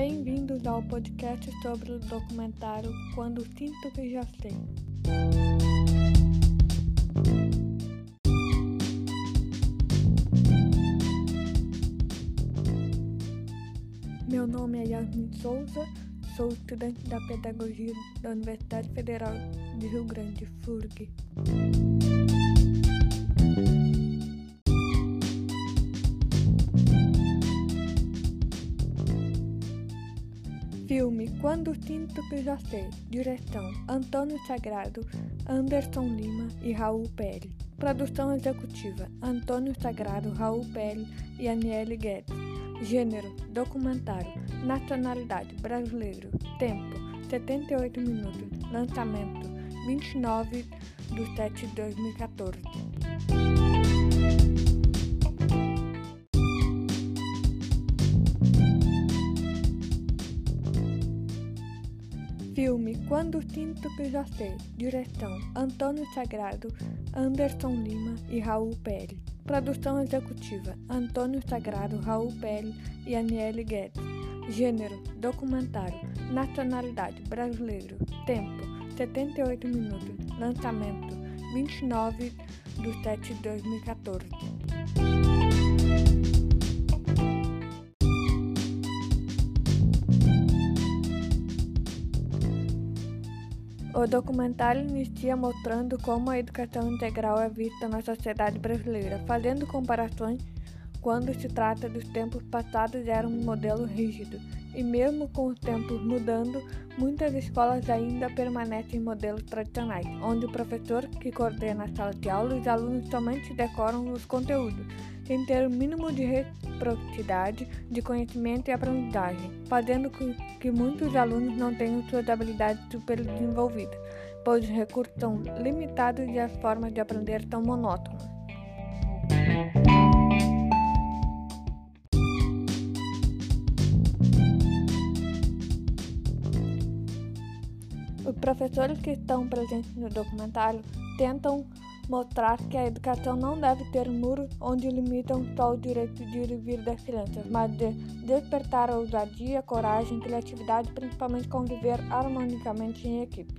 Bem-vindos ao podcast sobre o documentário Quando Sinto Que Já Sei. Meu nome é Yasmin Souza, sou estudante da Pedagogia da Universidade Federal de Rio Grande, FURG. Quando Sinto Que Já Sei. Direção Antônio Sagrado, Anderson Lima e Raul Pérez. Produção executiva Antônio Sagrado, Raul Pérez e Aniele Guedes. Gênero Documentário. Nacionalidade Brasileiro. Tempo 78 minutos. Lançamento 29 de 7 de 2014. Filme Quando Já Sei. Direção Antônio Sagrado, Anderson Lima e Raul Pérez. Produção executiva Antônio Sagrado, Raul Pérez e Aniele Guedes. Gênero Documentário. Nacionalidade Brasileiro. Tempo 78 minutos. Lançamento 29 de 7 de 2014. O documentário inicia mostrando como a educação integral é vista na sociedade brasileira, fazendo comparações quando se trata dos tempos passados era um modelo rígido, e mesmo com os tempos mudando, muitas escolas ainda permanecem em modelos tradicionais, onde o professor que coordena a sala de aula e os alunos somente decoram os conteúdos, sem ter o mínimo de reciprocidade de conhecimento e aprendizagem, fazendo com que muitos alunos não tenham suas habilidades super desenvolvidas, pois os recursos são limitados e as formas de aprender são monótonas. Professores que estão presentes no documentário tentam mostrar que a educação não deve ter muros onde limitam só o direito de ir das crianças, mas de despertar a ousadia, coragem, criatividade, principalmente conviver harmonicamente em equipe.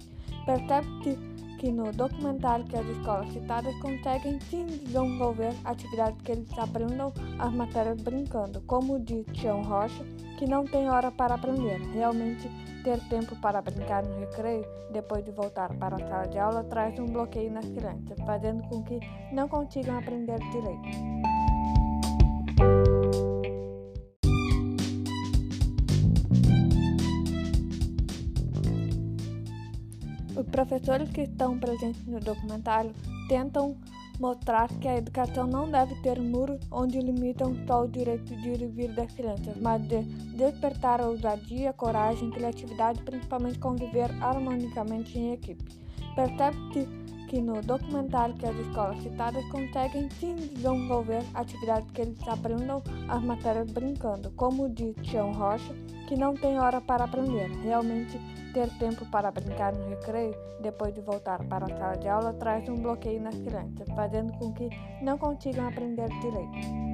Percebe-se que no documentário que as escolas citadas conseguem sim desenvolver atividades que eles aprendam as matérias brincando, como diz Tião Rocha, que não tem hora para aprender. Realmente, ter tempo para brincar no recreio, depois de voltar para a sala de aula, traz um bloqueio nas crianças, fazendo com que não consigam aprender direito. Professores que estão presentes no documentário tentam mostrar que a educação não deve ter muros onde limitam só o direito de ir e vir das crianças, mas de despertar a ousadia, coragem, criatividade, principalmente conviver harmonicamente em equipe. Percebe-se que no documentário que as escolas citadas conseguem sim desenvolver atividades que eles aprendam as matérias brincando, como diz Tião Rocha, que não tem hora para aprender. Realmente, ter tempo para brincar no recreio, depois de voltar para a sala de aula, traz um bloqueio nas crianças, fazendo com que não consigam aprender direito.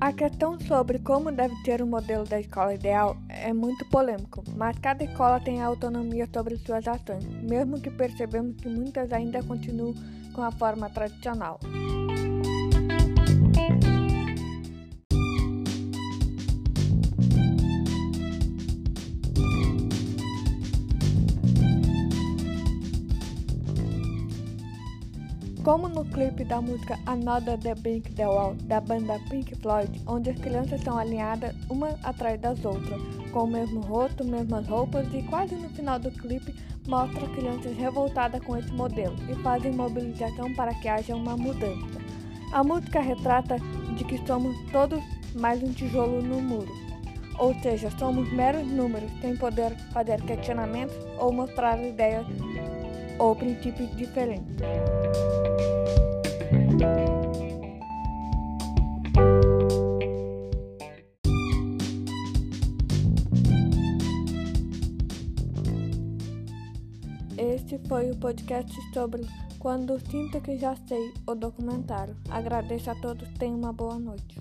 A questão sobre como deve ser o modelo da escola ideal é muito polêmico, mas cada escola tem autonomia sobre suas ações, mesmo que percebemos que muitas ainda continuam com a forma tradicional. Como no clipe da música Another The Pink The Wall da banda Pink Floyd, onde as crianças são alinhadas uma atrás das outras, com o mesmo rosto, mesmas roupas e quase no final do clipe mostra crianças revoltadas com esse modelo e fazem mobilização para que haja uma mudança. A música retrata de que somos todos mais um tijolo no muro, ou seja, somos meros números sem poder fazer questionamentos ou mostrar ideias ou princípios diferentes. Este foi o podcast sobre quando sinto que já sei o documentário. Agradeço a todos, tenham uma boa noite.